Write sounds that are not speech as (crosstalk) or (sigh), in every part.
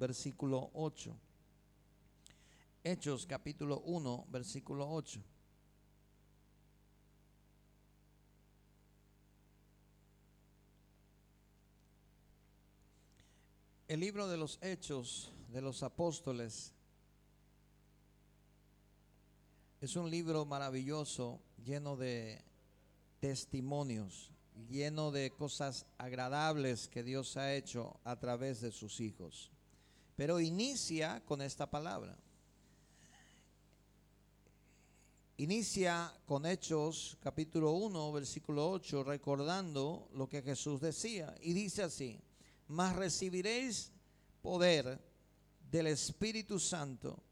versículo 8. Hechos capítulo 1, versículo 8. El libro de los Hechos de los Apóstoles es un libro maravilloso, lleno de testimonios, lleno de cosas agradables que Dios ha hecho a través de sus hijos. Pero inicia con esta palabra. Inicia con Hechos capítulo 1, versículo 8, recordando lo que Jesús decía. Y dice así, mas recibiréis poder del Espíritu Santo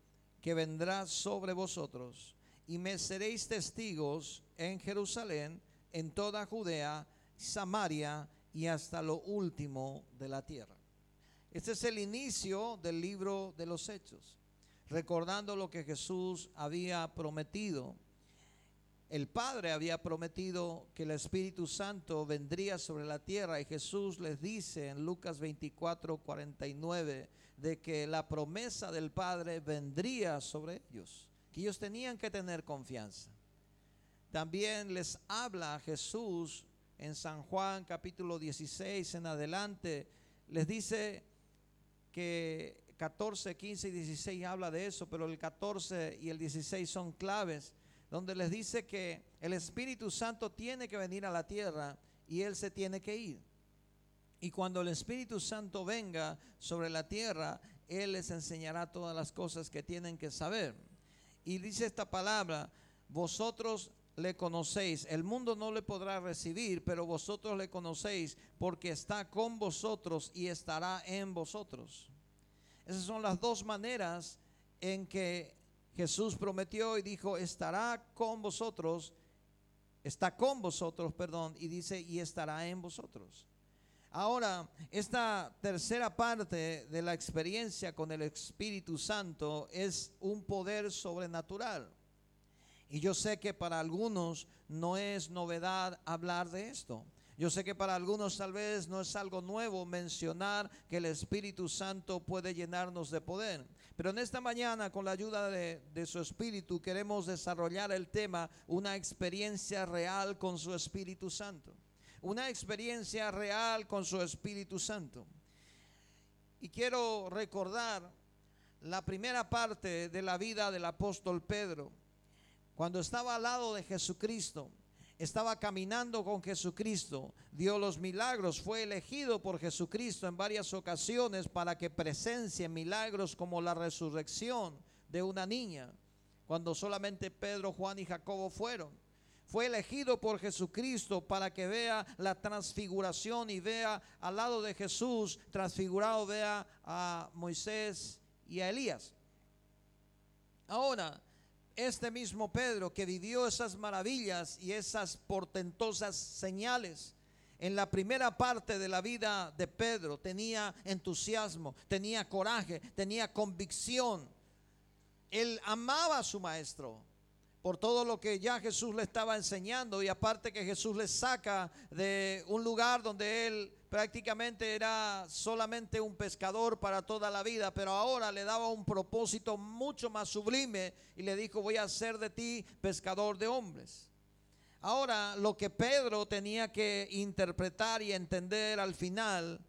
que vendrá sobre vosotros y me seréis testigos en Jerusalén, en toda Judea, Samaria y hasta lo último de la tierra. Este es el inicio del libro de los Hechos, recordando lo que Jesús había prometido el Padre había prometido que el Espíritu Santo vendría sobre la tierra y Jesús les dice en Lucas 24, 49 de que la promesa del Padre vendría sobre ellos, que ellos tenían que tener confianza. También les habla Jesús en San Juan capítulo 16 en adelante, les dice que 14, 15 y 16 habla de eso, pero el 14 y el 16 son claves donde les dice que el Espíritu Santo tiene que venir a la tierra y Él se tiene que ir. Y cuando el Espíritu Santo venga sobre la tierra, Él les enseñará todas las cosas que tienen que saber. Y dice esta palabra, vosotros le conocéis, el mundo no le podrá recibir, pero vosotros le conocéis porque está con vosotros y estará en vosotros. Esas son las dos maneras en que Jesús prometió y dijo, estará con vosotros, está con vosotros, perdón, y dice, y estará en vosotros. Ahora, esta tercera parte de la experiencia con el Espíritu Santo es un poder sobrenatural. Y yo sé que para algunos no es novedad hablar de esto. Yo sé que para algunos tal vez no es algo nuevo mencionar que el Espíritu Santo puede llenarnos de poder. Pero en esta mañana, con la ayuda de, su Espíritu, queremos desarrollar el tema, una experiencia real con su Espíritu Santo. Una experiencia real con su Espíritu Santo. Y quiero recordar la primera parte de la vida del apóstol Pedro, cuando estaba al lado de Jesucristo estaba caminando con Jesucristo, dio los milagros, fue elegido por Jesucristo en varias ocasiones para que presencie milagros como la resurrección de una niña, cuando solamente Pedro, Juan y Jacobo fueron. Fue elegido por Jesucristo para que vea la transfiguración y vea al lado de Jesús transfigurado, vea a Moisés y a Elías. Ahora, este mismo Pedro que vivió esas maravillas y esas portentosas señales, en la primera parte de la vida de Pedro tenía entusiasmo, tenía coraje, tenía convicción. Él amaba a su maestro por todo lo que ya Jesús le estaba enseñando y aparte que Jesús le saca de un lugar donde él prácticamente era solamente un pescador para toda la vida, pero ahora le daba un propósito mucho más sublime y le dijo, voy a hacer de ti pescador de hombres. Ahora, lo que Pedro tenía que interpretar y entender al final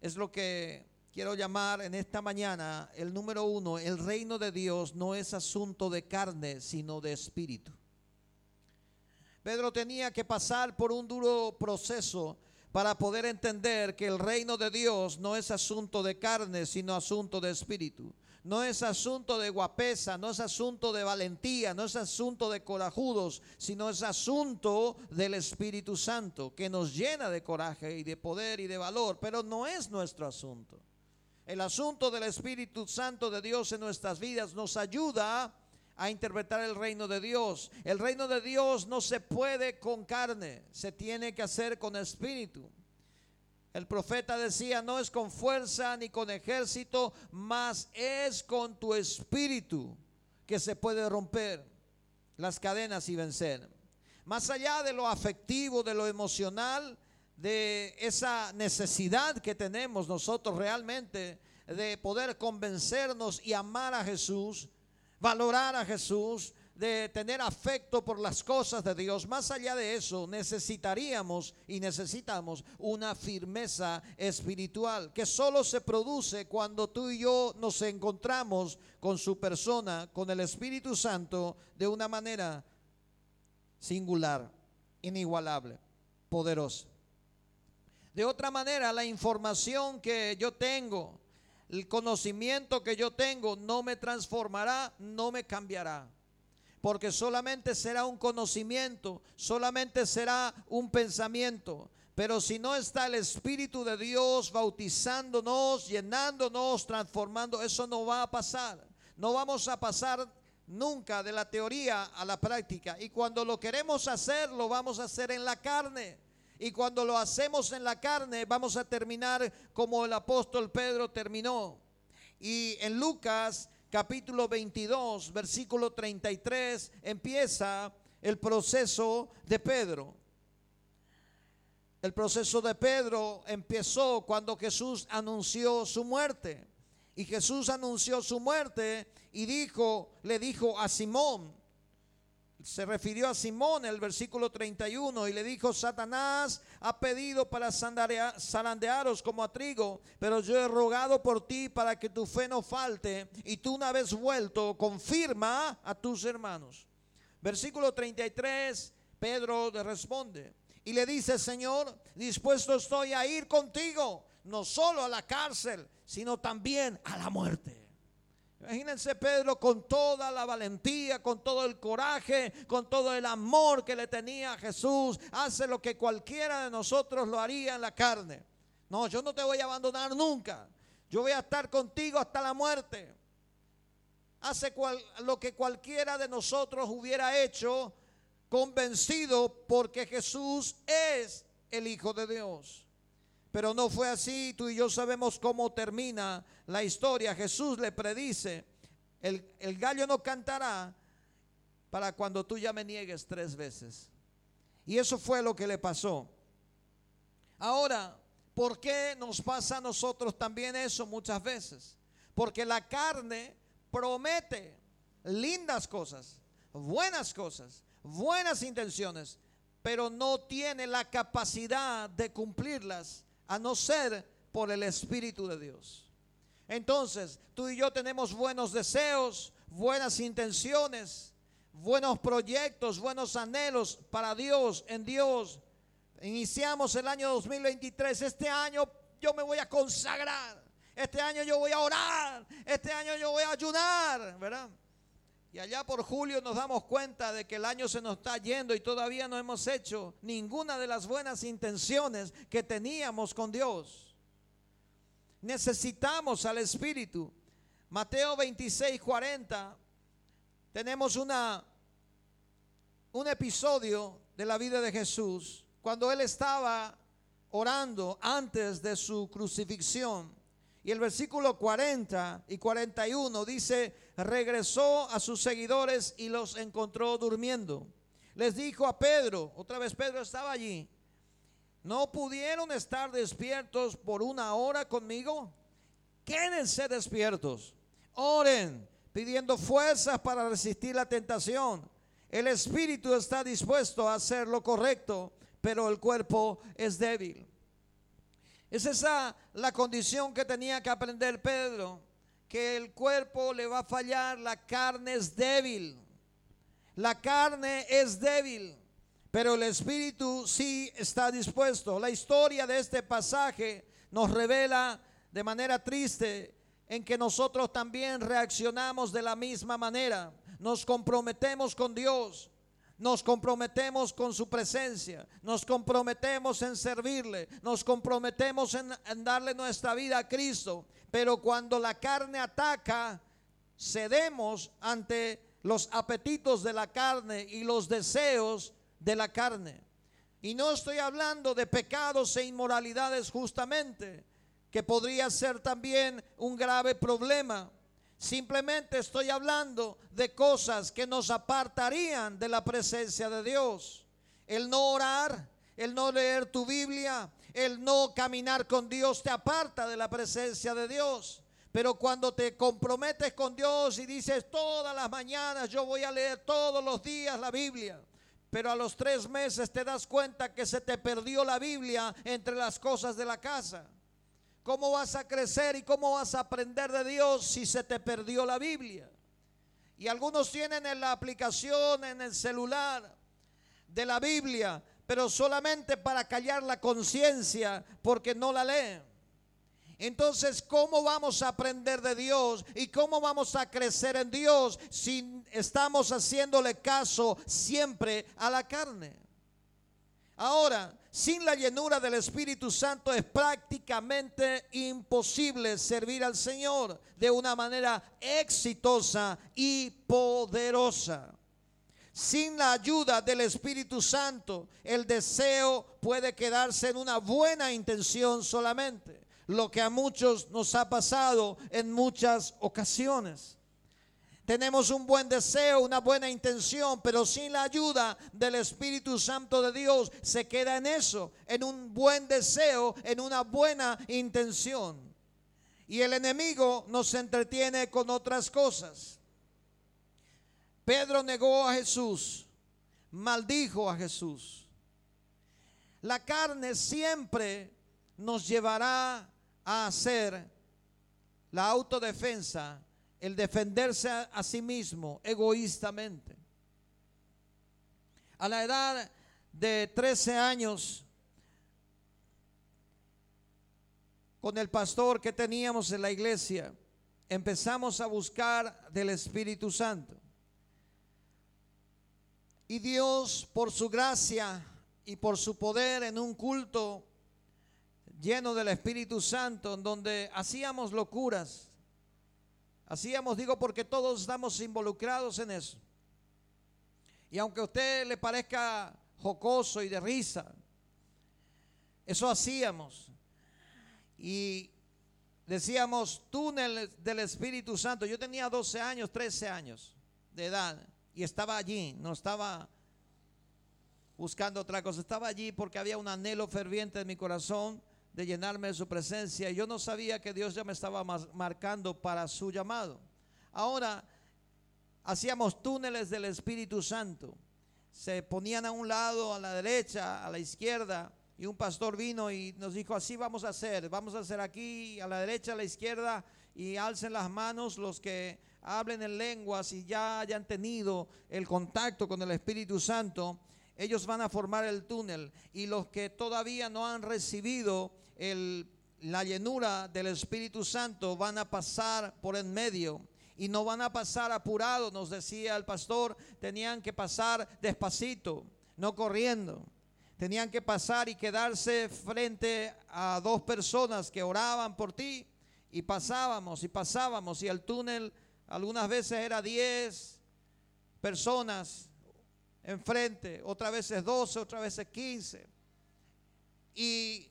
es lo que quiero llamar en esta mañana el número uno, el reino de Dios no es asunto de carne, sino de espíritu. Pedro tenía que pasar por un duro proceso para poder entender que el reino de Dios no es asunto de carne, sino asunto de espíritu. No es asunto de guapesa, no es asunto de valentía, no es asunto de corajudos, sino es asunto del Espíritu Santo, que nos llena de coraje y de poder y de valor, pero no es nuestro asunto. El asunto del Espíritu Santo de Dios en nuestras vidas nos ayuda a interpretar el reino de Dios. El reino de Dios no se puede con carne, se tiene que hacer con espíritu. El profeta decía, no es con fuerza ni con ejército, mas es con tu espíritu que se puede romper las cadenas y vencer. Más allá de lo afectivo, de lo emocional, de esa necesidad que tenemos nosotros realmente de poder convencernos y amar a Jesús, valorar a Jesús, de tener afecto por las cosas de Dios, más allá de eso, necesitaríamos y necesitamos una firmeza espiritual que solo se produce cuando tú y yo nos encontramos con su persona, con el Espíritu Santo, de una manera singular, inigualable, poderosa. De otra manera, la información que yo tengo, el conocimiento que yo tengo, no me transformará, no me cambiará porque solamente será un conocimiento, solamente será un pensamiento. Pero si no está el Espíritu de Dios bautizándonos, llenándonos, transformando, eso no va a pasar. No vamos a pasar nunca de la teoría a la práctica. Y cuando lo queremos hacer, lo vamos a hacer en la carne. Y cuando lo hacemos en la carne, vamos a terminar como el apóstol Pedro terminó. Y en Lucas capítulo 22, versículo 33, empieza el proceso de Pedro. El proceso de Pedro empezó cuando Jesús anunció su muerte. Y Jesús anunció su muerte y dijo, le dijo a Simón, se refirió a Simón en el versículo 31 y le dijo, Satanás ha pedido para zarandearos como a trigo, pero yo he rogado por ti para que tu fe no falte y tú una vez vuelto confirma a tus hermanos. Versículo 33, Pedro le responde y le dice, Señor, dispuesto estoy a ir contigo, no solo a la cárcel, sino también a la muerte. Imagínense Pedro con toda la valentía, con todo el coraje, con todo el amor que le tenía a Jesús. Hace lo que cualquiera de nosotros lo haría en la carne. No, yo no te voy a abandonar nunca. Yo voy a estar contigo hasta la muerte. Hace lo que cualquiera de nosotros hubiera hecho convencido porque Jesús es el Hijo de Dios. Pero no fue así. Tú y yo sabemos cómo termina la historia. Jesús le predice, el, gallo no cantará para cuando tú ya me niegues tres veces. Y eso fue lo que le pasó. Ahora, ¿por qué nos pasa a nosotros también eso muchas veces? Porque la carne promete lindas cosas, buenas cosas, buenas intenciones, pero no tiene la capacidad de cumplirlas a no ser por el Espíritu de Dios. Entonces, tú y yo tenemos buenos deseos, buenas intenciones, buenos proyectos, buenos anhelos para Dios, en Dios. Iniciamos el año 2023. Este año yo me voy a consagrar. Este año yo voy a orar. Este año yo voy a ayunar, ¿verdad? Y allá por julio nos damos cuenta de que el año se nos está yendo y todavía no hemos hecho ninguna de las buenas intenciones que teníamos con Dios. Necesitamos al Espíritu. Mateo 26, 40. Tenemos una, un episodio de la vida de Jesús cuando él estaba orando antes de su crucifixión. Y el versículo 40 y 41 dice, regresó a sus seguidores y los encontró durmiendo. Les dijo a Pedro, otra vez Pedro estaba allí, ¿no pudieron estar despiertos por una hora conmigo? Quédense despiertos, oren, pidiendo fuerzas para resistir la tentación. El espíritu está dispuesto a hacer lo correcto, pero el cuerpo es débil. Es esa la condición que tenía que aprender Pedro, que el cuerpo le va a fallar, la carne es débil. La carne es débil, pero el espíritu sí está dispuesto. La historia de este pasaje nos revela de manera triste en que nosotros también reaccionamos de la misma manera. Nos comprometemos con Dios, nos comprometemos con su presencia, nos comprometemos en servirle, nos comprometemos en, darle nuestra vida a Cristo. Pero cuando la carne ataca, cedemos ante los apetitos de la carne y los deseos de la carne. Y no estoy hablando de pecados e inmoralidades justamente, que podría ser también un grave problema. Simplemente estoy hablando de cosas que nos apartarían de la presencia de Dios. El no orar, el no leer tu Biblia, el no caminar con Dios te aparta de la presencia de Dios. Pero cuando te comprometes con Dios y dices todas las mañanas yo voy a leer todos los días la Biblia, pero a los tres meses te das cuenta que se te perdió la Biblia entre las cosas de la casa. ¿Cómo vas a crecer y cómo vas a aprender de Dios si se te perdió la Biblia? Y algunos tienen en la aplicación en el celular de la Biblia, pero solamente para callar la conciencia porque no la leen. Entonces, ¿cómo vamos a aprender de Dios y cómo vamos a crecer en Dios si estamos haciéndole caso siempre a la carne? Ahora, sin la llenura del Espíritu Santo es prácticamente imposible servir al Señor de una manera exitosa y poderosa. Sin la ayuda del Espíritu Santo, el deseo puede quedarse en una buena intención solamente, lo que a muchos nos ha pasado en muchas ocasiones. Tenemos un buen deseo, una buena intención, pero sin la ayuda del Espíritu Santo de Dios se queda en eso, en un buen deseo, en una buena intención. Y el enemigo nos entretiene con otras cosas. Pedro negó a Jesús, maldijo a Jesús. La carne siempre nos llevará a hacer la autodefensa el defenderse a, sí mismo egoístamente. A la edad de 13 años, con el pastor que teníamos en la iglesia, empezamos a buscar del Espíritu Santo. Y Dios, por su gracia y por su poder en un culto lleno del Espíritu Santo, en donde hacíamos locuras, Hacíamos, digo, porque todos estamos involucrados en eso. Y aunque a usted le parezca jocoso y de risa, eso hacíamos. Y decíamos túnel del Espíritu Santo. Yo tenía 12 años, 13 años de edad y estaba allí, no estaba buscando otra cosa, estaba allí porque había un anhelo ferviente en mi corazón de llenarme de su presencia. Yo no sabía que Dios ya me estaba marcando para su llamado. Ahora, hacíamos túneles del Espíritu Santo. Se ponían a un lado, a la derecha, a la izquierda. Y un pastor vino y nos dijo, así vamos a hacer. Vamos a hacer aquí, a la derecha, a la izquierda. Y alcen las manos los que hablen en lenguas y ya hayan tenido el contacto con el Espíritu Santo ellos van a formar el túnel y los que todavía no han recibido la llenura del Espíritu Santo van a pasar por en medio y no van a pasar apurados, nos decía el pastor, tenían que pasar despacito, no corriendo. Tenían que pasar y quedarse frente a dos personas que oraban por ti y pasábamos y pasábamos y el túnel algunas veces era 10 personas enfrente, otras veces 12, otras veces 15. Y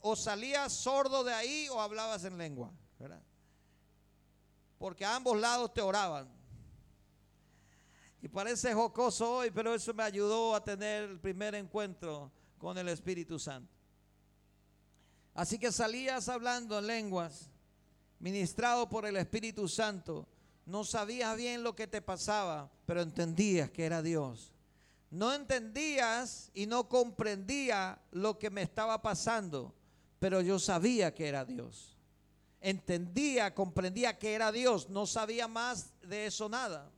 o salías sordo de ahí o hablabas en lengua, ¿verdad? Porque a ambos lados te oraban. Y parece jocoso hoy, pero eso me ayudó a tener el primer encuentro con el Espíritu Santo. Así que salías hablando en lenguas, ministrado por el Espíritu Santo. No sabías bien lo que te pasaba, pero entendías que era Dios. No entendías y no comprendía lo que me estaba pasando, pero yo sabía que era Dios. Entendía, comprendía que era Dios, no sabía más de eso nada.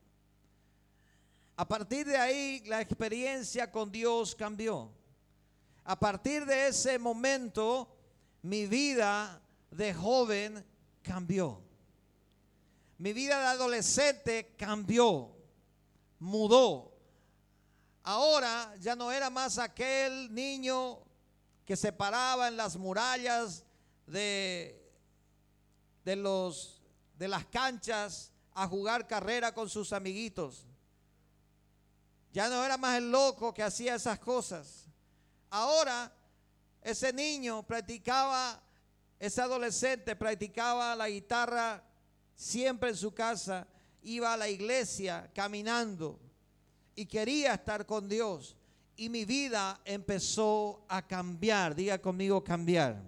A partir de ahí la experiencia con Dios cambió. A partir de ese momento mi vida de joven cambió. Mi vida de adolescente cambió, mudó. Ahora ya no era más aquel niño que se paraba en las murallas de, de, los, de las canchas a jugar carrera con sus amiguitos. Ya no era más el loco que hacía esas cosas. Ahora ese niño practicaba, ese adolescente practicaba la guitarra siempre en su casa, iba a la iglesia caminando y quería estar con Dios y mi vida empezó a cambiar. Diga conmigo cambiar.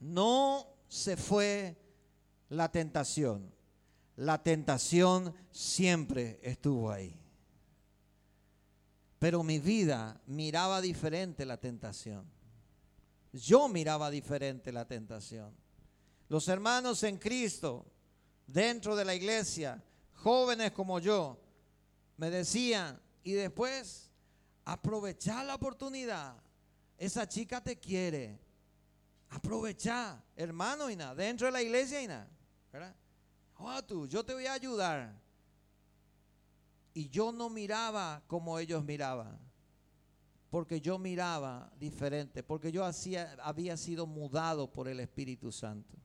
No se fue la tentación. La tentación siempre estuvo ahí. Pero mi vida miraba diferente la tentación. Yo miraba diferente la tentación. Los hermanos en Cristo, dentro de la iglesia, jóvenes como yo, me decían, y después, aprovechar la oportunidad. Esa chica te quiere. Aprovechar, hermano, nada, dentro de la iglesia nada. ¿verdad? Oh, tú, yo te voy a ayudar. Y yo no miraba como ellos miraban. Porque yo miraba diferente. Porque yo hacía, había sido mudado por el Espíritu Santo.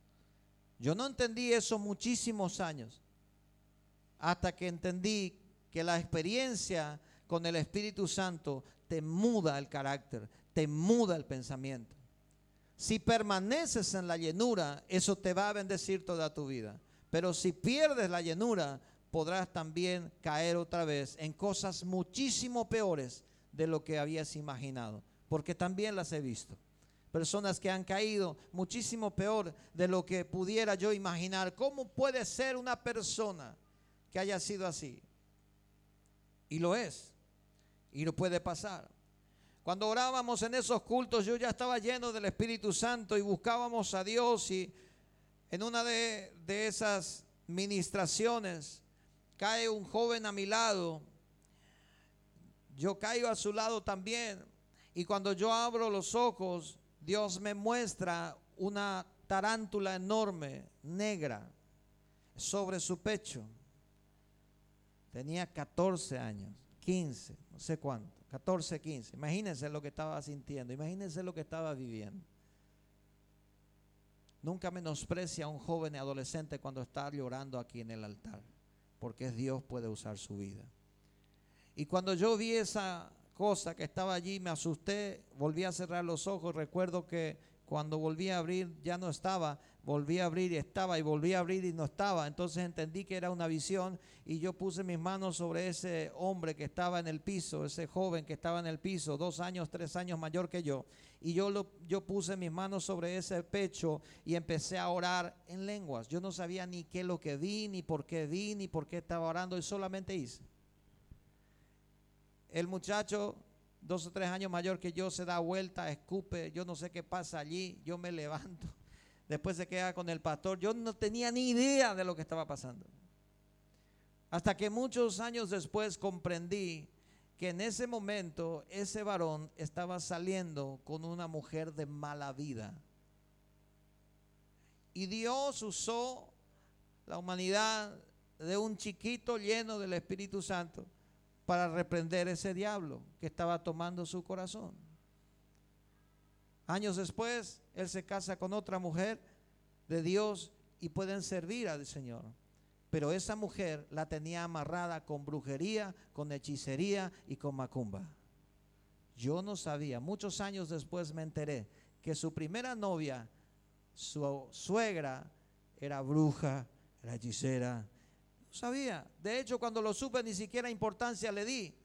Yo no entendí eso muchísimos años. Hasta que entendí que la experiencia con el Espíritu Santo te muda el carácter, te muda el pensamiento. Si permaneces en la llenura, eso te va a bendecir toda tu vida. Pero si pierdes la llenura, podrás también caer otra vez en cosas muchísimo peores de lo que habías imaginado, porque también las he visto. Personas que han caído muchísimo peor de lo que pudiera yo imaginar. ¿Cómo puede ser una persona que haya sido así? Y lo es. Y no puede pasar. Cuando orábamos en esos cultos, yo ya estaba lleno del Espíritu Santo y buscábamos a Dios y en una de, de esas ministraciones cae un joven a mi lado. Yo caigo a su lado también. Y cuando yo abro los ojos, Dios me muestra una tarántula enorme, negra, sobre su pecho. Tenía 14 años, 15, no sé cuánto, 14, 15. Imagínense lo que estaba sintiendo, imagínense lo que estaba viviendo. Nunca menosprecia a un joven y adolescente cuando está llorando aquí en el altar, porque Dios puede usar su vida. Y cuando yo vi esa cosa que estaba allí, me asusté, volví a cerrar los ojos, recuerdo que cuando volví a abrir ya no estaba, volví a abrir y estaba, y volví a abrir y no estaba. Entonces entendí que era una visión y yo puse mis manos sobre ese hombre que estaba en el piso, ese joven que estaba en el piso, dos años, tres años mayor que yo. Y yo, lo, yo puse mis manos sobre ese pecho y empecé a orar en lenguas. Yo no sabía ni qué es lo que vi, ni por qué vi, ni por qué estaba orando, y solamente hice. El muchacho dos o tres años mayor que yo, se da vuelta, escupe, yo no sé qué pasa allí, yo me (laughs) levanto, después se queda con el pastor, yo no tenía ni idea de lo que estaba pasando. Hasta que muchos años después comprendí que en ese momento ese varón estaba saliendo con una mujer de mala vida. Y Dios usó la humanidad de un chiquito lleno del Espíritu Santo para reprender ese diablo que estaba tomando su corazón. Años después, él se casa con otra mujer de Dios y pueden servir al Señor. Pero esa mujer la tenía amarrada con brujería, con hechicería y con macumba. Yo no sabía, muchos años después me enteré que su primera novia, su suegra, era bruja, era hechicera, sabía. De hecho, cuando lo supe ni siquiera importancia le di.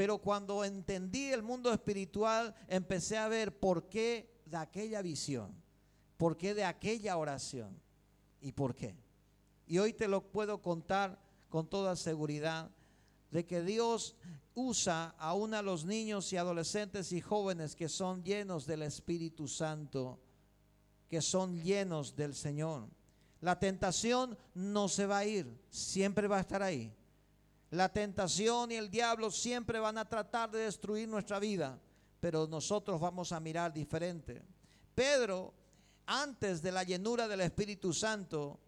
Pero cuando entendí el mundo espiritual, empecé a ver por qué de aquella visión, por qué de aquella oración y por qué. Y hoy te lo puedo contar con toda seguridad de que Dios usa aún a los niños y adolescentes y jóvenes que son llenos del Espíritu Santo, que son llenos del Señor. La tentación no se va a ir, siempre va a estar ahí. La tentación y el diablo siempre van a tratar de destruir nuestra vida, pero nosotros vamos a mirar diferente. Pedro, antes de la llenura del Espíritu Santo,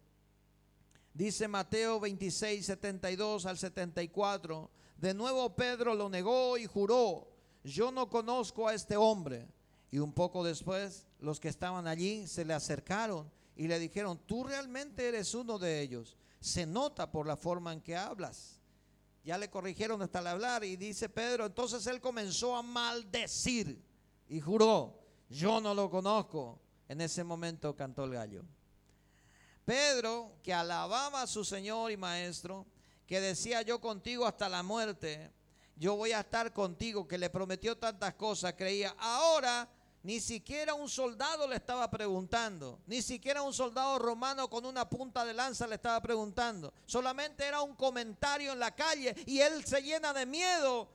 dice Mateo 26, 72 al 74, de nuevo Pedro lo negó y juró, yo no conozco a este hombre. Y un poco después, los que estaban allí se le acercaron y le dijeron, tú realmente eres uno de ellos. Se nota por la forma en que hablas. Ya le corrigieron hasta el hablar y dice Pedro, entonces él comenzó a maldecir y juró, yo no lo conozco. En ese momento cantó el gallo. Pedro, que alababa a su Señor y Maestro, que decía yo contigo hasta la muerte, yo voy a estar contigo, que le prometió tantas cosas, creía, ahora Ni siquiera un soldado le estaba preguntando. Ni siquiera un soldado romano con una punta de lanza le estaba preguntando. Solamente era un comentario en la calle y él se llena de miedo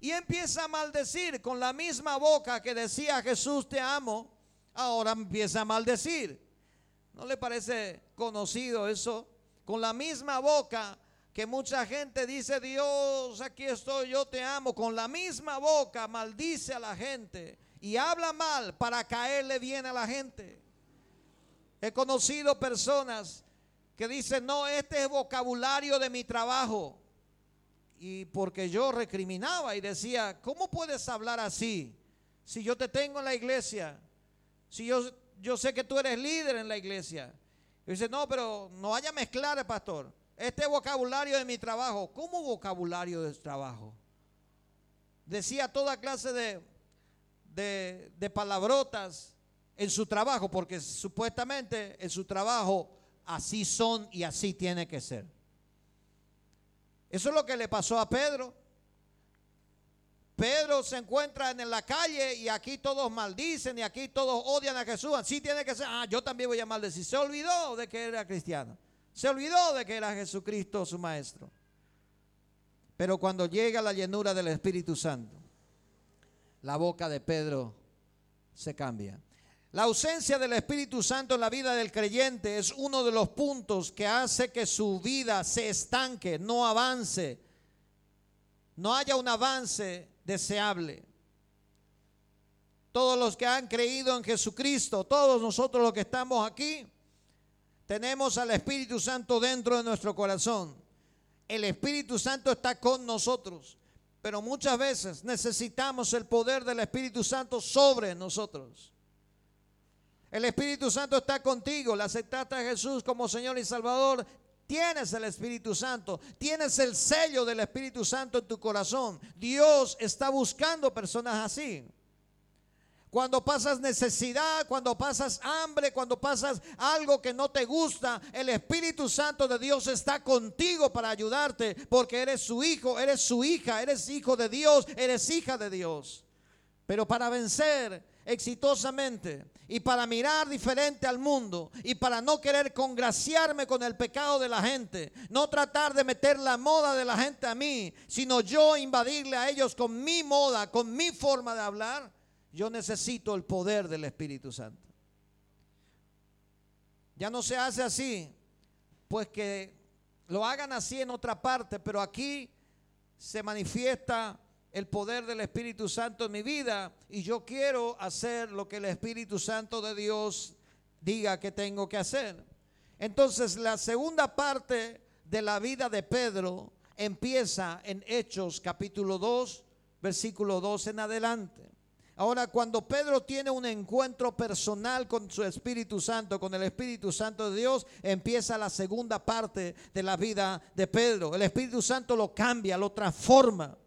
y empieza a maldecir con la misma boca que decía Jesús te amo. Ahora empieza a maldecir. ¿No le parece conocido eso? Con la misma boca que mucha gente dice, Dios, aquí estoy, yo te amo. Con la misma boca maldice a la gente y habla mal para caerle bien a la gente. He conocido personas que dicen, no, este es vocabulario de mi trabajo. Y porque yo recriminaba y decía, ¿cómo puedes hablar así? Si yo te tengo en la iglesia, si yo, yo sé que tú eres líder en la iglesia. Y dice, no, pero no vaya a mezclar, pastor. Este vocabulario de mi trabajo. ¿Cómo vocabulario de trabajo? Decía toda clase de palabrotas en su trabajo, porque supuestamente en su trabajo así son y así tiene que ser. Eso es lo que le pasó a Pedro. Pedro se encuentra en la calle y aquí todos maldicen y aquí todos odian a Jesús. Así tiene que ser. Ah, yo también voy a maldecir. Se olvidó de que era cristiano. Se olvidó de que era Jesucristo su maestro. Pero cuando llega la llenura del Espíritu Santo, la boca de Pedro se cambia. La ausencia del Espíritu Santo en la vida del creyente es uno de los puntos que hace que su vida se estanque, no avance, no haya un avance deseable. Todos los que han creído en Jesucristo, todos nosotros los que estamos aquí, tenemos al Espíritu Santo dentro de nuestro corazón. El Espíritu Santo está con nosotros. Pero muchas veces necesitamos el poder del Espíritu Santo sobre nosotros. El Espíritu Santo está contigo, le aceptaste a Jesús como Señor y Salvador. Tienes el Espíritu Santo, tienes el sello del Espíritu Santo en tu corazón. Dios está buscando personas así. Cuando pasas necesidad, cuando pasas hambre, cuando pasas algo que no te gusta, el Espíritu Santo de Dios está contigo para ayudarte porque eres su hijo, eres su hija, eres hijo de Dios, eres hija de Dios. Pero para vencer exitosamente y para mirar diferente al mundo y para no querer congraciarme con el pecado de la gente, no tratar de meter la moda de la gente a mí, sino yo invadirle a ellos con mi moda, con mi forma de hablar yo necesito el poder del Espíritu Santo. Ya no se hace así, pues que lo hagan así en otra parte, pero aquí se manifiesta el poder del Espíritu Santo en mi vida y yo quiero hacer lo que el Espíritu Santo de Dios diga que tengo que hacer. Entonces la segunda parte de la vida de Pedro empieza en Hechos capítulo 2, versículo 2 en adelante. Ahora, cuando Pedro tiene un encuentro personal con su Espíritu Santo, con el Espíritu Santo de Dios, empieza la segunda parte de la vida de Pedro. El Espíritu Santo lo cambia, lo transforma.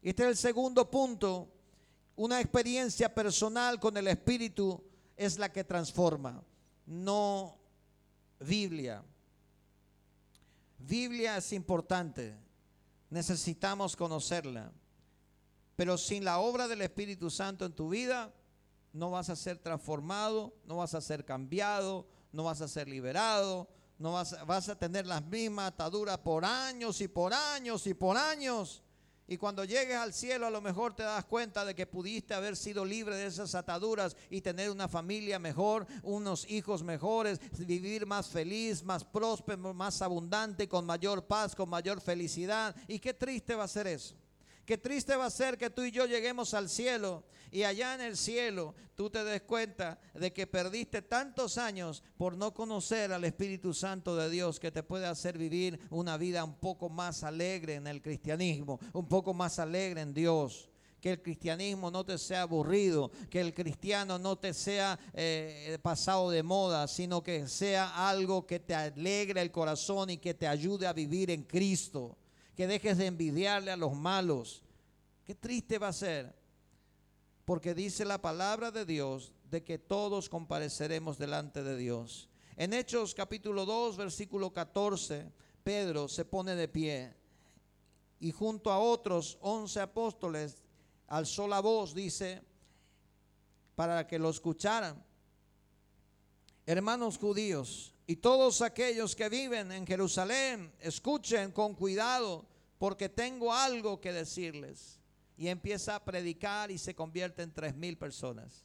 Este es el segundo punto. Una experiencia personal con el Espíritu es la que transforma, no Biblia. Biblia es importante, necesitamos conocerla. Pero sin la obra del Espíritu Santo en tu vida, no vas a ser transformado, no vas a ser cambiado, no vas a ser liberado, no vas, a tener las mismas ataduras por años y por años y por años. Y cuando llegues al cielo a lo mejor te das cuenta de que pudiste haber sido libre de esas ataduras y tener una familia mejor, unos hijos mejores, vivir más feliz, más próspero, más abundante, con mayor paz, con mayor felicidad. Y qué triste va a ser eso. Qué triste va a ser que tú y yo lleguemos al cielo y allá en el cielo tú te des cuenta de que perdiste tantos años por no conocer al Espíritu Santo de Dios que te puede hacer vivir una vida un poco más alegre en el cristianismo, un poco más alegre en Dios. Que el cristianismo no te sea aburrido, que el cristiano no te sea eh, pasado de moda, sino que sea algo que te alegre el corazón y que te ayude a vivir en Cristo que dejes de envidiarle a los malos. Qué triste va a ser, porque dice la palabra de Dios de que todos compareceremos delante de Dios. En Hechos capítulo 2, versículo 14, Pedro se pone de pie y junto a otros once apóstoles alzó la voz, dice, para que lo escucharan. Hermanos judíos y todos aquellos que viven en Jerusalén, escuchen con cuidado porque tengo algo que decirles. Y empieza a predicar y se convierte en tres mil personas.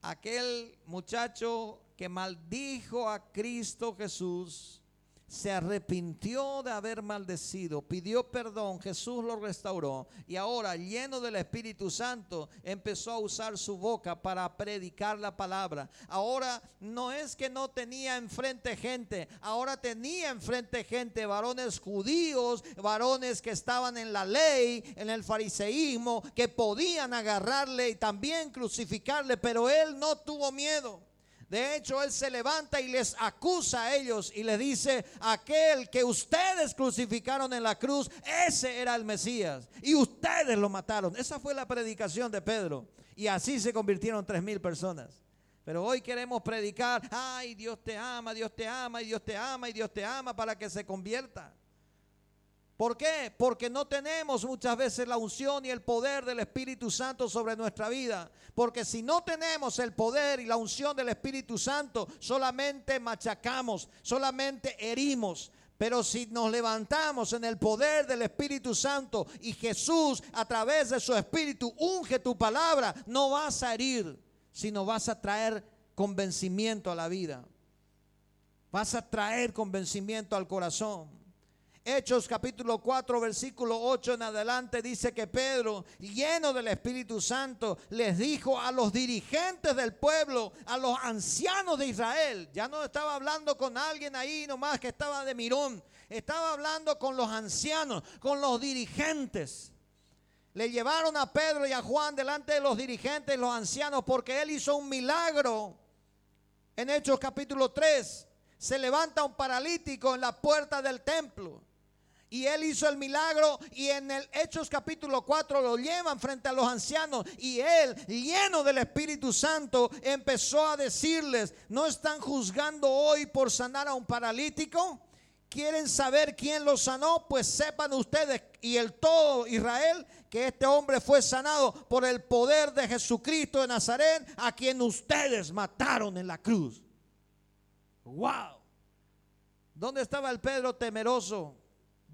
Aquel muchacho que maldijo a Cristo Jesús se arrepintió de haber maldecido, pidió perdón, Jesús lo restauró y ahora lleno del Espíritu Santo empezó a usar su boca para predicar la palabra. Ahora no es que no tenía enfrente gente, ahora tenía enfrente gente, varones judíos, varones que estaban en la ley, en el fariseísmo, que podían agarrarle y también crucificarle, pero él no tuvo miedo. De hecho, Él se levanta y les acusa a ellos y les dice, aquel que ustedes crucificaron en la cruz, ese era el Mesías. Y ustedes lo mataron. Esa fue la predicación de Pedro. Y así se convirtieron tres mil personas. Pero hoy queremos predicar, ay, Dios te ama, Dios te ama, y Dios te ama, y Dios te ama para que se convierta. ¿Por qué? Porque no tenemos muchas veces la unción y el poder del Espíritu Santo sobre nuestra vida. Porque si no tenemos el poder y la unción del Espíritu Santo, solamente machacamos, solamente herimos. Pero si nos levantamos en el poder del Espíritu Santo y Jesús a través de su Espíritu unge tu palabra, no vas a herir, sino vas a traer convencimiento a la vida. Vas a traer convencimiento al corazón. Hechos capítulo 4, versículo 8 en adelante dice que Pedro, lleno del Espíritu Santo, les dijo a los dirigentes del pueblo, a los ancianos de Israel, ya no estaba hablando con alguien ahí nomás que estaba de mirón, estaba hablando con los ancianos, con los dirigentes. Le llevaron a Pedro y a Juan delante de los dirigentes, los ancianos, porque él hizo un milagro. En Hechos capítulo 3 se levanta un paralítico en la puerta del templo y él hizo el milagro y en el Hechos capítulo 4 lo llevan frente a los ancianos y él, lleno del Espíritu Santo, empezó a decirles, ¿no están juzgando hoy por sanar a un paralítico? ¿Quieren saber quién lo sanó? Pues sepan ustedes y el todo Israel que este hombre fue sanado por el poder de Jesucristo de Nazaret, a quien ustedes mataron en la cruz. ¡Wow! ¿Dónde estaba el Pedro temeroso?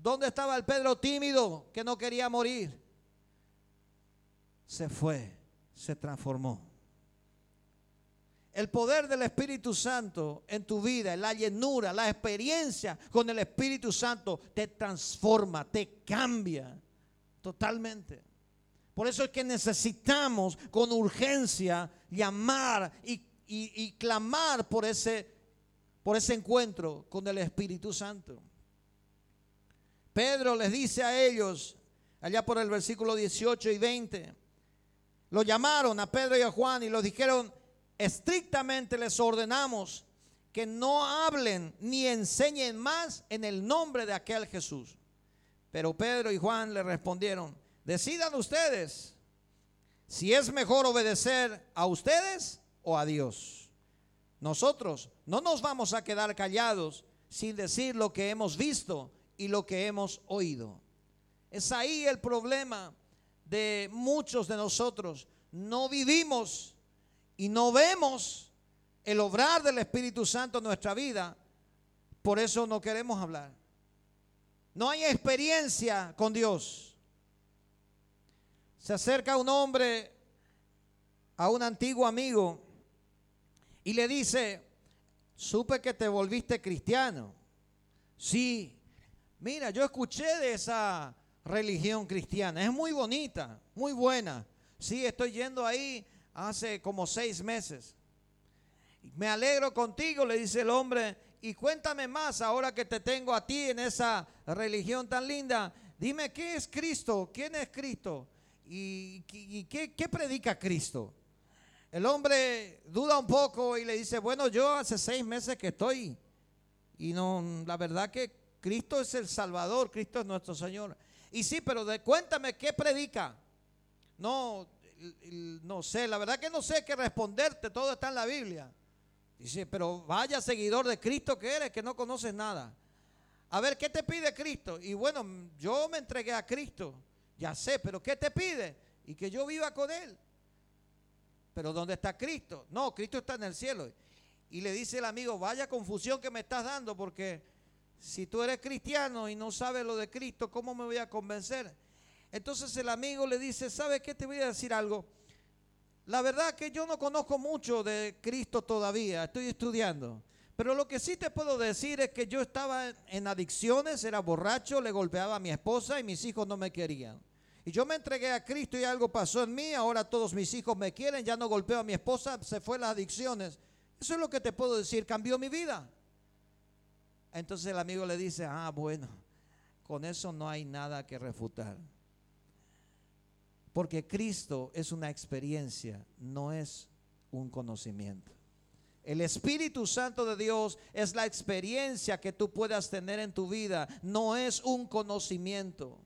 ¿Dónde estaba el Pedro tímido que no quería morir? Se fue, se transformó. El poder del Espíritu Santo en tu vida, la llenura, la experiencia con el Espíritu Santo te transforma, te cambia totalmente. Por eso es que necesitamos con urgencia llamar y, y clamar por ese, por ese encuentro con el Espíritu Santo. Pedro les dice a ellos, allá por el versículo 18 y 20, lo llamaron a Pedro y a Juan y los dijeron, estrictamente les ordenamos que no hablen ni enseñen más en el nombre de aquel Jesús. Pero Pedro y Juan le respondieron, decidan ustedes si es mejor obedecer a ustedes o a Dios. Nosotros no nos vamos a quedar callados sin decir lo que hemos visto y lo que hemos oído. Es ahí el problema de muchos de nosotros. No vivimos y no vemos el obrar del Espíritu Santo en nuestra vida. Por eso no queremos hablar. No hay experiencia con Dios. Se acerca un hombre a un antiguo amigo y le dice, supe que te volviste cristiano. Sí, Mira, yo escuché de esa religión cristiana. Es muy bonita, muy buena. Sí, estoy yendo ahí hace como seis meses. Me alegro contigo, le dice el hombre. Y cuéntame más ahora que te tengo a ti en esa religión tan linda. Dime, ¿qué es Cristo? ¿Quién es Cristo? ¿Y, qué, qué predica Cristo? El hombre duda un poco y le dice, bueno, yo hace seis meses que estoy. Y no, la verdad que Cristo es el Salvador, Cristo es nuestro Señor. Y sí, pero de, cuéntame qué predica. No, no sé, la verdad que no sé qué responderte, todo está en la Biblia. Dice, pero vaya seguidor de Cristo que eres, que no conoces nada. A ver, ¿qué te pide Cristo? Y bueno, yo me entregué a Cristo, ya sé, pero ¿qué te pide? Y que yo viva con Él. pero ¿dónde está Cristo? No, Cristo está en el cielo. Y le dice el amigo, vaya confusión que me estás dando, porque si tú eres cristiano y no sabes lo de Cristo, ¿cómo me voy a convencer? Entonces el amigo le dice, ¿sabes qué? Te voy a decir algo. La verdad que yo no conozco mucho de Cristo todavía, estoy estudiando. Pero lo que sí te puedo decir es que yo estaba en adicciones, era borracho, le golpeaba a mi esposa y mis hijos no me querían. Y yo me entregué a Cristo y algo pasó en mí, ahora todos mis hijos me quieren, ya no golpeo a mi esposa, se fue las adicciones. Eso es lo que te puedo decir, cambió mi vida. Entonces el amigo le dice, ah, bueno, con eso no hay nada que refutar. Porque Cristo es una experiencia, no es un conocimiento. El Espíritu Santo de Dios es la experiencia que tú puedas tener en tu vida, no es un conocimiento.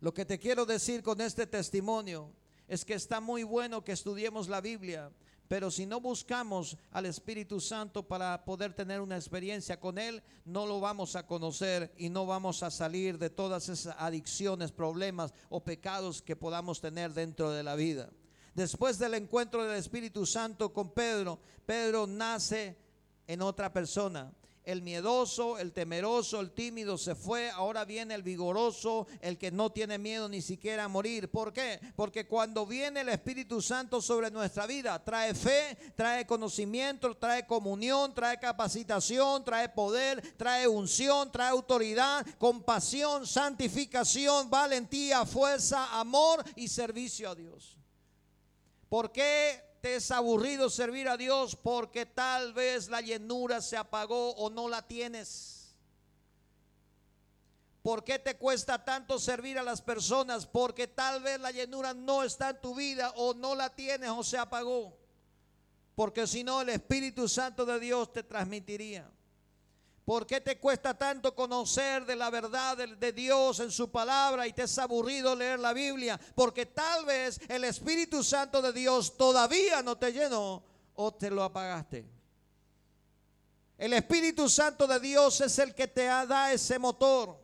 Lo que te quiero decir con este testimonio es que está muy bueno que estudiemos la Biblia, pero si no buscamos al Espíritu Santo para poder tener una experiencia con Él, no lo vamos a conocer y no vamos a salir de todas esas adicciones, problemas o pecados que podamos tener dentro de la vida. Después del encuentro del Espíritu Santo con Pedro, Pedro nace en otra persona el miedoso, el temeroso, el tímido se fue, ahora viene el vigoroso, el que no tiene miedo ni siquiera a morir. ¿Por qué? Porque cuando viene el Espíritu Santo sobre nuestra vida, trae fe, trae conocimiento, trae comunión, trae capacitación, trae poder, trae unción, trae autoridad, compasión, santificación, valentía, fuerza, amor y servicio a Dios. ¿Por qué es aburrido servir a Dios porque tal vez la llenura se apagó o no la tienes. ¿Por qué te cuesta tanto servir a las personas? Porque tal vez la llenura no está en tu vida o no la tienes o se apagó. Porque si no, el Espíritu Santo de Dios te transmitiría. ¿Por qué te cuesta tanto conocer de la verdad de, Dios en su palabra y te es aburrido leer la Biblia? Porque tal vez el Espíritu Santo de Dios todavía no te llenó o te lo apagaste. El Espíritu Santo de Dios es el que te da ese motor.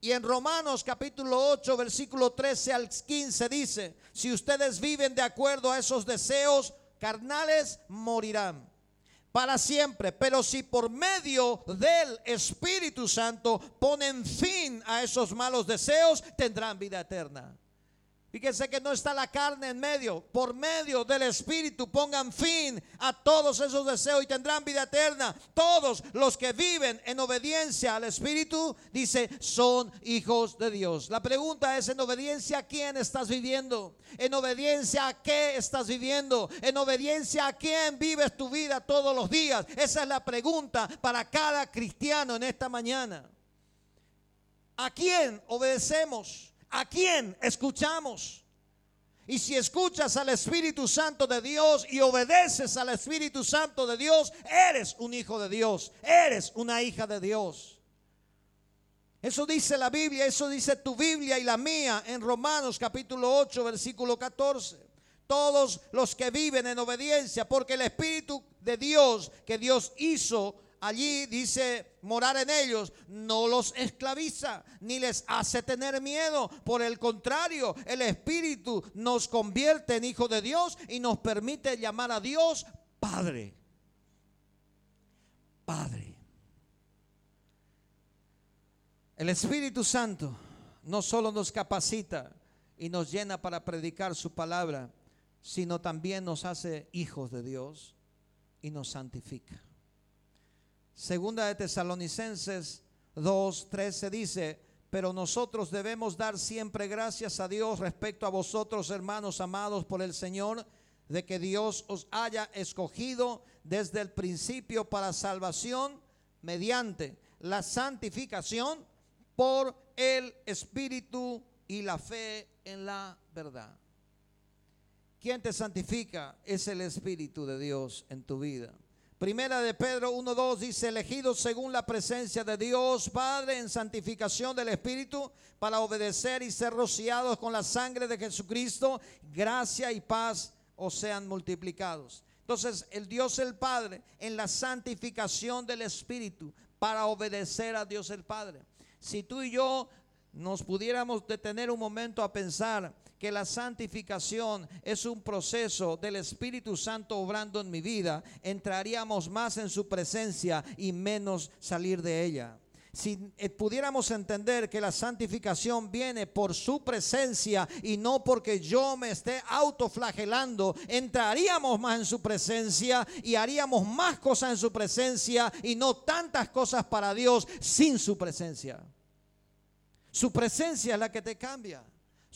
Y en Romanos capítulo 8, versículo 13 al 15 dice, si ustedes viven de acuerdo a esos deseos carnales, morirán para siempre. Pero si por medio del Espíritu Santo ponen fin a esos malos deseos, tendrán vida eterna. Fíjense que no está la carne en medio. Por medio del Espíritu pongan fin a todos esos deseos y tendrán vida eterna. Todos los que viven en obediencia al Espíritu, dice, son hijos de Dios. La pregunta es, ¿en obediencia a quién estás viviendo? ¿En obediencia a qué estás viviendo? ¿En obediencia a quién vives tu vida todos los días? Esa es la pregunta para cada cristiano en esta mañana. ¿A quién obedecemos? ¿A quién escuchamos? Y si escuchas al Espíritu Santo de Dios y obedeces al Espíritu Santo de Dios, eres un hijo de Dios, eres una hija de Dios. Eso dice la Biblia, eso dice tu Biblia y la mía en Romanos capítulo 8, versículo 14. Todos los que viven en obediencia, porque el Espíritu de Dios que Dios hizo allí dice morar en ellos, no los esclaviza ni les hace tener miedo. Por el contrario, el Espíritu nos convierte en hijos de Dios y nos permite llamar a Dios Padre. Padre. El Espíritu Santo no solo nos capacita y nos llena para predicar su palabra, sino también nos hace hijos de Dios y nos santifica. Segunda de Tesalonicenses 2:13 dice, pero nosotros debemos dar siempre gracias a Dios respecto a vosotros, hermanos amados por el Señor, de que Dios os haya escogido desde el principio para salvación mediante la santificación por el Espíritu y la fe en la verdad. ¿Quién te santifica? Es el Espíritu de Dios en tu vida. Primera de Pedro 1.2 dice, elegidos según la presencia de Dios Padre en santificación del Espíritu para obedecer y ser rociados con la sangre de Jesucristo, gracia y paz os sean multiplicados. Entonces el Dios el Padre en la santificación del Espíritu para obedecer a Dios el Padre. Si tú y yo nos pudiéramos detener un momento a pensar que la santificación es un proceso del Espíritu Santo obrando en mi vida, entraríamos más en su presencia y menos salir de ella si eh, pudiéramos entender que la santificación viene por su presencia y no porque yo me esté autoflagelando, entraríamos más en su presencia y haríamos más cosas en su presencia y no tantas cosas para Dios sin su presencia. Su presencia es la que te cambia.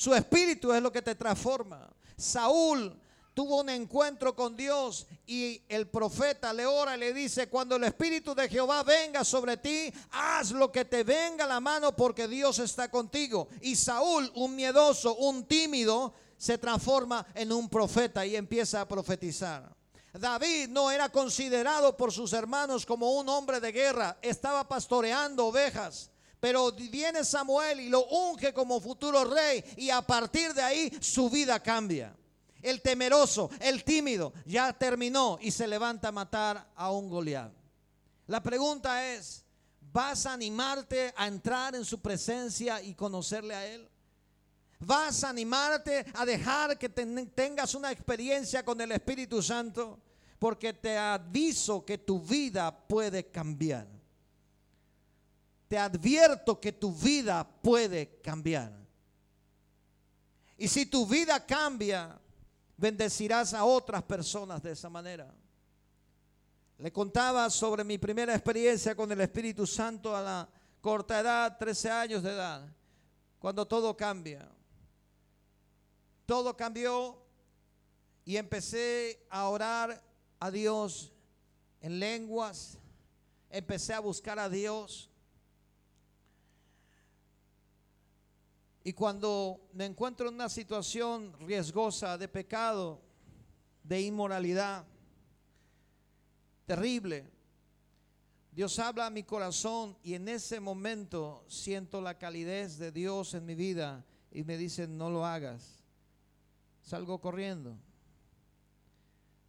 Su espíritu es lo que te transforma. Saúl tuvo un encuentro con Dios y el profeta le ora y le dice, cuando el Espíritu de Jehová venga sobre ti, haz lo que te venga la mano porque Dios está contigo. Y Saúl, un miedoso, un tímido, se transforma en un profeta y empieza a profetizar. David no era considerado por sus hermanos como un hombre de guerra, estaba pastoreando ovejas. Pero viene Samuel y lo unge como futuro rey y a partir de ahí su vida cambia. El temeroso, el tímido, ya terminó y se levanta a matar a un Goliat. La pregunta es, ¿vas a animarte a entrar en su presencia y conocerle a Él? ¿Vas a animarte a dejar que tengas una experiencia con el Espíritu Santo? Porque te aviso que tu vida puede cambiar. Te advierto que tu vida puede cambiar. Y si tu vida cambia, bendecirás a otras personas de esa manera. Le contaba sobre mi primera experiencia con el Espíritu Santo a la corta edad, 13 años de edad, cuando todo cambia. Todo cambió y empecé a orar a Dios en lenguas, empecé a buscar a Dios Y cuando me encuentro en una situación riesgosa de pecado, de inmoralidad, terrible, Dios habla a mi corazón y en ese momento siento la calidez de Dios en mi vida y me dice, no lo hagas. Salgo corriendo.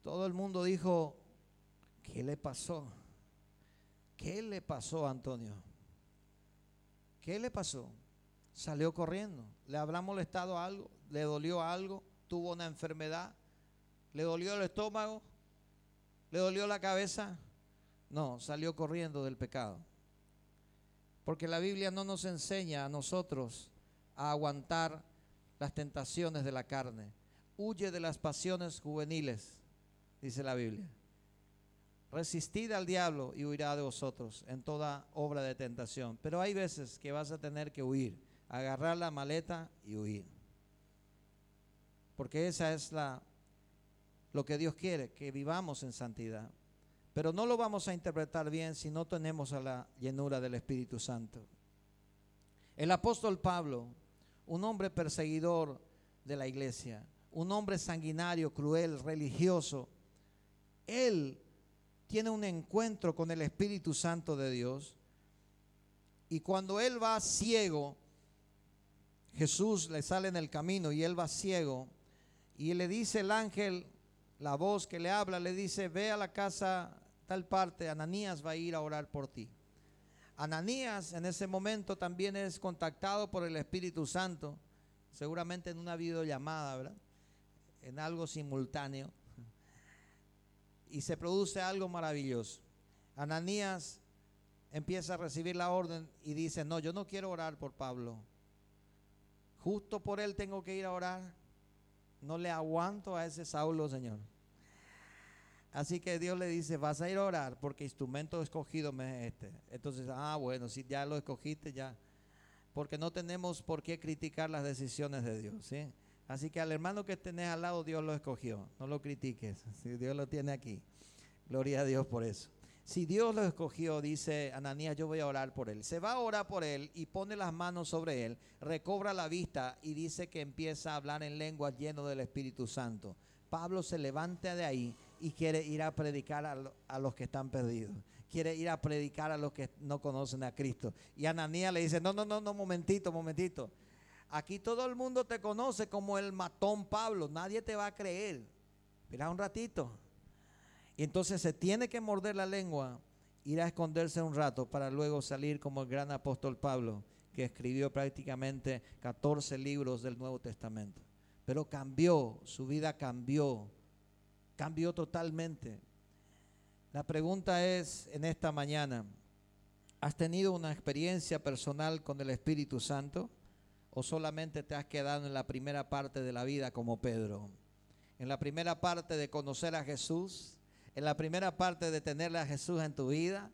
Todo el mundo dijo, ¿qué le pasó? ¿Qué le pasó Antonio? ¿Qué le pasó? Salió corriendo. ¿Le habrá molestado algo? ¿Le dolió algo? ¿Tuvo una enfermedad? ¿Le dolió el estómago? ¿Le dolió la cabeza? No, salió corriendo del pecado. Porque la Biblia no nos enseña a nosotros a aguantar las tentaciones de la carne. Huye de las pasiones juveniles, dice la Biblia. Resistid al diablo y huirá de vosotros en toda obra de tentación. Pero hay veces que vas a tener que huir agarrar la maleta y huir. Porque esa es la lo que Dios quiere, que vivamos en santidad. Pero no lo vamos a interpretar bien si no tenemos a la llenura del Espíritu Santo. El apóstol Pablo, un hombre perseguidor de la iglesia, un hombre sanguinario, cruel, religioso, él tiene un encuentro con el Espíritu Santo de Dios y cuando él va ciego, Jesús le sale en el camino y él va ciego. Y le dice el ángel, la voz que le habla, le dice, ve a la casa tal parte, Ananías va a ir a orar por ti. Ananías en ese momento también es contactado por el Espíritu Santo, seguramente en una videollamada, ¿verdad? En algo simultáneo. Y se produce algo maravilloso. Ananías empieza a recibir la orden y dice, no, yo no quiero orar por Pablo, Justo por él tengo que ir a orar. No le aguanto a ese Saulo, Señor. Así que Dios le dice, vas a ir a orar porque instrumento escogido me es este. Entonces, ah, bueno, si ya lo escogiste, ya. Porque no tenemos por qué criticar las decisiones de Dios, ¿sí? Así que al hermano que tenés al lado, Dios lo escogió. No lo critiques, Dios lo tiene aquí. Gloria a Dios por eso. Si Dios lo escogió, dice Ananías, yo voy a orar por él. Se va a orar por él y pone las manos sobre él, recobra la vista y dice que empieza a hablar en lengua lleno del Espíritu Santo. Pablo se levanta de ahí y quiere ir a predicar a, los que están perdidos. Quiere ir a predicar a los que no conocen a Cristo. Y Ananías le dice, no, no, no, no, momentito, momentito. Aquí todo el mundo te conoce como el matón Pablo. Nadie te va a creer. Mira un ratito. Y entonces se tiene que morder la lengua, ir a esconderse un rato para luego salir como el gran apóstol Pablo, que escribió prácticamente 14 libros del Nuevo Testamento. pero cambió, su vida cambió, cambió totalmente. La pregunta es en esta mañana, ¿has tenido una experiencia personal con el Espíritu Santo o solamente te has quedado en la primera parte de la vida como Pedro? En la primera parte de conocer a Jesús, en la primera parte de tenerle a Jesús en tu vida,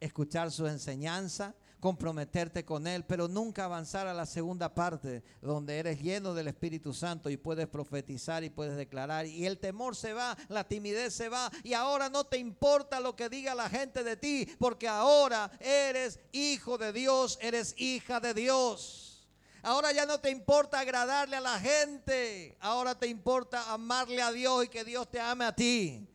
escuchar su enseñanza, comprometerte con Él, pero nunca avanzar a la segunda parte, donde eres lleno del Espíritu Santo y puedes profetizar y puedes declarar. Y el temor se va, la timidez se va, y ahora no te importa lo que diga la gente de ti, porque ahora eres hijo de Dios, eres hija de Dios. Ahora ya no te importa agradarle a la gente, ahora te importa amarle a Dios y que Dios te ame a ti.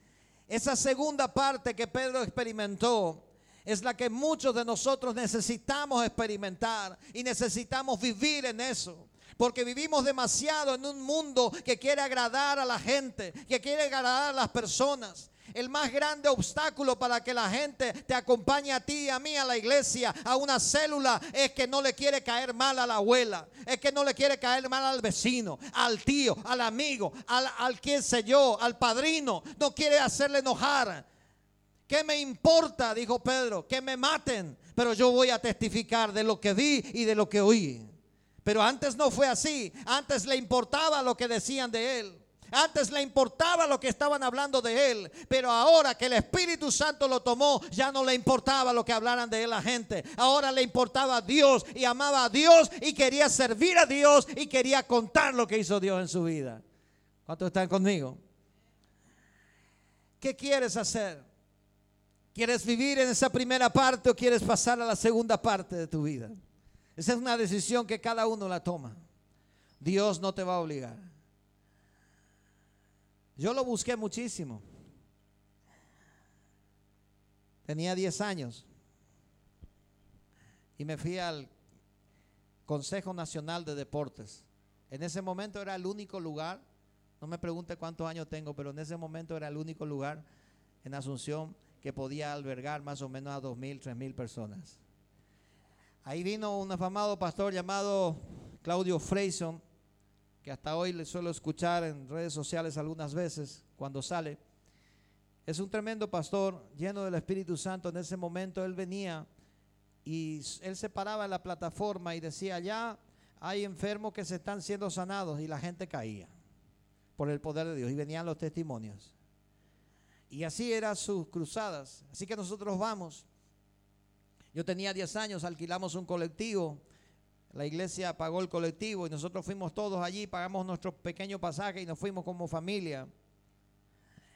Esa segunda parte que Pedro experimentó es la que muchos de nosotros necesitamos experimentar y necesitamos vivir en eso. Porque vivimos demasiado en un mundo que quiere agradar a la gente, que quiere agradar a las personas. El más grande obstáculo para que la gente te acompañe a ti, a mí, a la iglesia, a una célula, es que no le quiere caer mal a la abuela, es que no le quiere caer mal al vecino, al tío, al amigo, al, al quien sé yo, al padrino. No quiere hacerle enojar. ¿Qué me importa? Dijo Pedro, que me maten, pero yo voy a testificar de lo que vi y de lo que oí. Pero antes no fue así, antes le importaba lo que decían de él. Antes le importaba lo que estaban hablando de él, pero ahora que el Espíritu Santo lo tomó, ya no le importaba lo que hablaran de él la gente. Ahora le importaba a Dios y amaba a Dios y quería servir a Dios y quería contar lo que hizo Dios en su vida. ¿Cuántos están conmigo? ¿Qué quieres hacer? ¿Quieres vivir en esa primera parte o quieres pasar a la segunda parte de tu vida? Esa es una decisión que cada uno la toma. Dios no te va a obligar. Yo lo busqué muchísimo. Tenía 10 años y me fui al Consejo Nacional de Deportes. En ese momento era el único lugar, no me pregunte cuántos años tengo, pero en ese momento era el único lugar en Asunción que podía albergar más o menos a dos mil, tres mil personas. Ahí vino un afamado pastor llamado Claudio Freyson, hasta hoy le suelo escuchar en redes sociales algunas veces cuando sale. Es un tremendo pastor lleno del Espíritu Santo. En ese momento él venía y él se paraba en la plataforma y decía, ya hay enfermos que se están siendo sanados y la gente caía por el poder de Dios y venían los testimonios. Y así eran sus cruzadas. Así que nosotros vamos. Yo tenía 10 años, alquilamos un colectivo. La iglesia pagó el colectivo y nosotros fuimos todos allí, pagamos nuestro pequeño pasaje y nos fuimos como familia.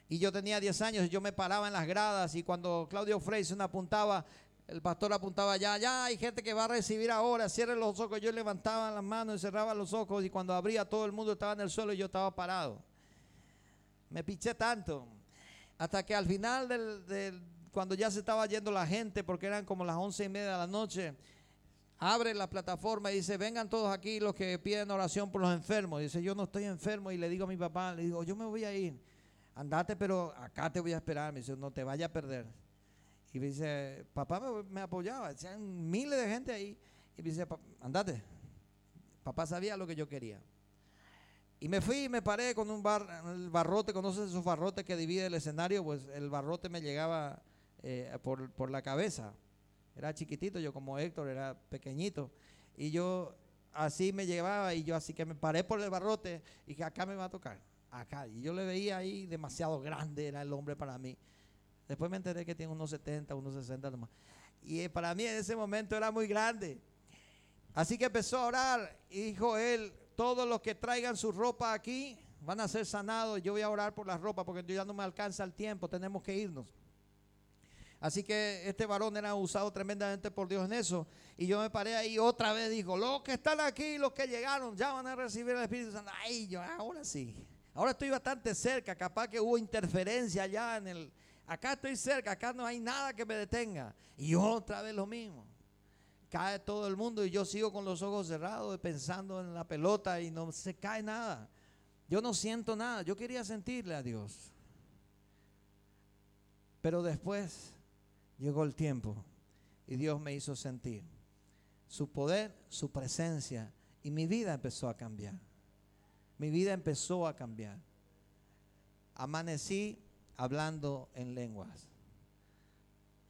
Y yo tenía 10 años y yo me paraba en las gradas y cuando Claudio Freyson apuntaba, el pastor apuntaba ya, ya hay gente que va a recibir ahora, cierren los ojos. Yo levantaba las manos y cerraba los ojos y cuando abría todo el mundo estaba en el suelo y yo estaba parado. Me piché tanto. Hasta que al final del, cuando ya se estaba yendo la gente, porque eran como las once y media de la noche, abre la plataforma y dice, vengan todos aquí los que piden oración por los enfermos. Dice, yo no estoy enfermo y le digo a mi papá, le digo, yo me voy a ir, andate, pero acá te voy a esperar. Me dice, no te vaya a perder. Y me dice, papá me, apoyaba, decían miles de gente ahí. Y me dice, andate. Papá sabía lo que yo quería. Y me fui y me paré con un bar, el barrote, ¿conoces esos barrotes que divide el escenario? Pues el barrote me llegaba eh, por, la cabeza. Era chiquitito, yo como Héctor era pequeñito. Y yo así me llevaba y yo así que me paré por el barrote y que acá me va a tocar. Acá. Y yo le veía ahí demasiado grande, era el hombre para mí. Después me enteré que tiene unos 70, unos 60 nomás. Y eh, para mí en ese momento era muy grande. Así que empezó a orar y dijo él, todos los que traigan su ropa aquí van a ser sanados. Yo voy a orar por la ropa porque ya no me alcanza el tiempo, tenemos que irnos. Así que este varón era usado tremendamente por Dios en eso. Y yo me paré ahí otra vez, dijo, los que están aquí, los que llegaron, ya van a recibir el Espíritu Santo. Ay, yo ahora sí. Ahora estoy bastante cerca, capaz que hubo interferencia allá en el... Acá estoy cerca, acá no hay nada que me detenga. Y otra vez lo mismo cae todo el mundo y yo sigo con los ojos cerrados pensando en la pelota y no se cae nada. Yo no siento nada. Yo quería sentirle a Dios. Pero después llegó el tiempo y Dios me hizo sentir su poder, su presencia y mi vida empezó a cambiar. Mi vida empezó a cambiar. Amanecí hablando en lenguas.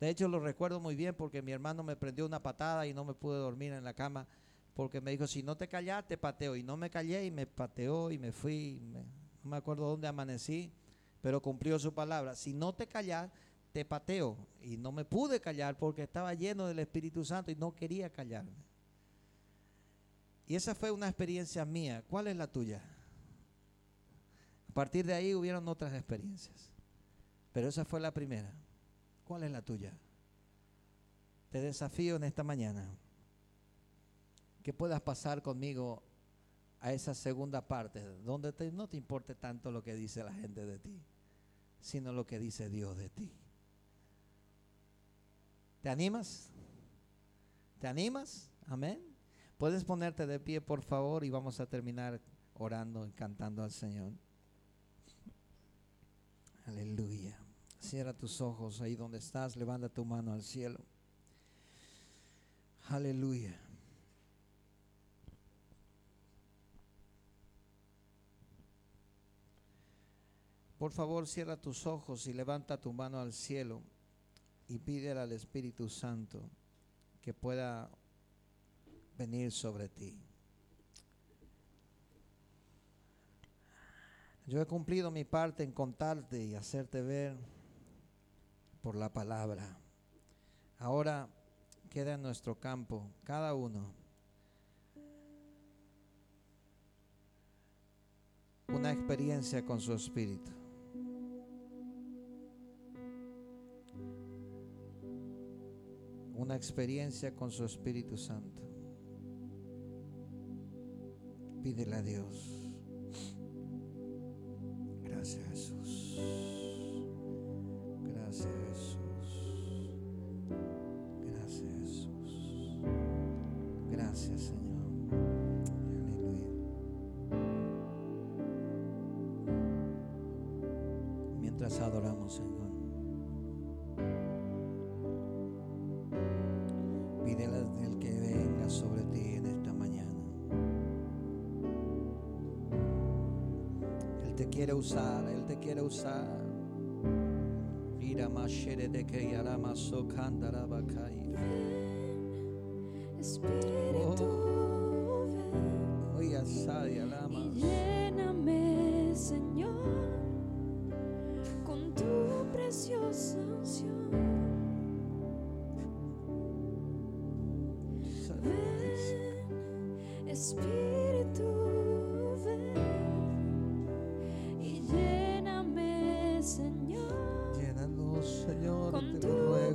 De hecho, lo recuerdo muy bien porque mi hermano me prendió una patada y no me pude dormir en la cama porque me dijo, si no te callas, te pateo. Y no me callé y me pateó y me fui. no me acuerdo dónde amanecí, pero cumplió su palabra. Si no te callas, te pateo. Y no me pude callar porque estaba lleno del Espíritu Santo y no quería callarme. Y esa fue una experiencia mía. ¿Cuál es la tuya? A partir de ahí hubieron otras experiencias. Pero esa fue la primera. ¿Cuál es la tuya? Te desafío en esta mañana que puedas pasar conmigo a esa segunda parte, donde no te importe tanto lo que dice la gente de ti, sino lo que dice Dios de ti. ¿Te animas? ¿Te animas? Amén. Puedes ponerte de pie, por favor, y vamos a terminar orando y cantando al Señor. Aleluya. Cierra tus ojos ahí donde estás, levanta tu mano al cielo. Aleluya. Por favor, cierra tus ojos y levanta tu mano al cielo y pídele al Espíritu Santo que pueda venir sobre ti. Yo he cumplido mi parte en contarte y hacerte ver por la palabra. Ahora queda en nuestro campo, cada uno, una experiencia con su espíritu. Una experiencia con su Espíritu Santo. Pídele a Dios. Yarama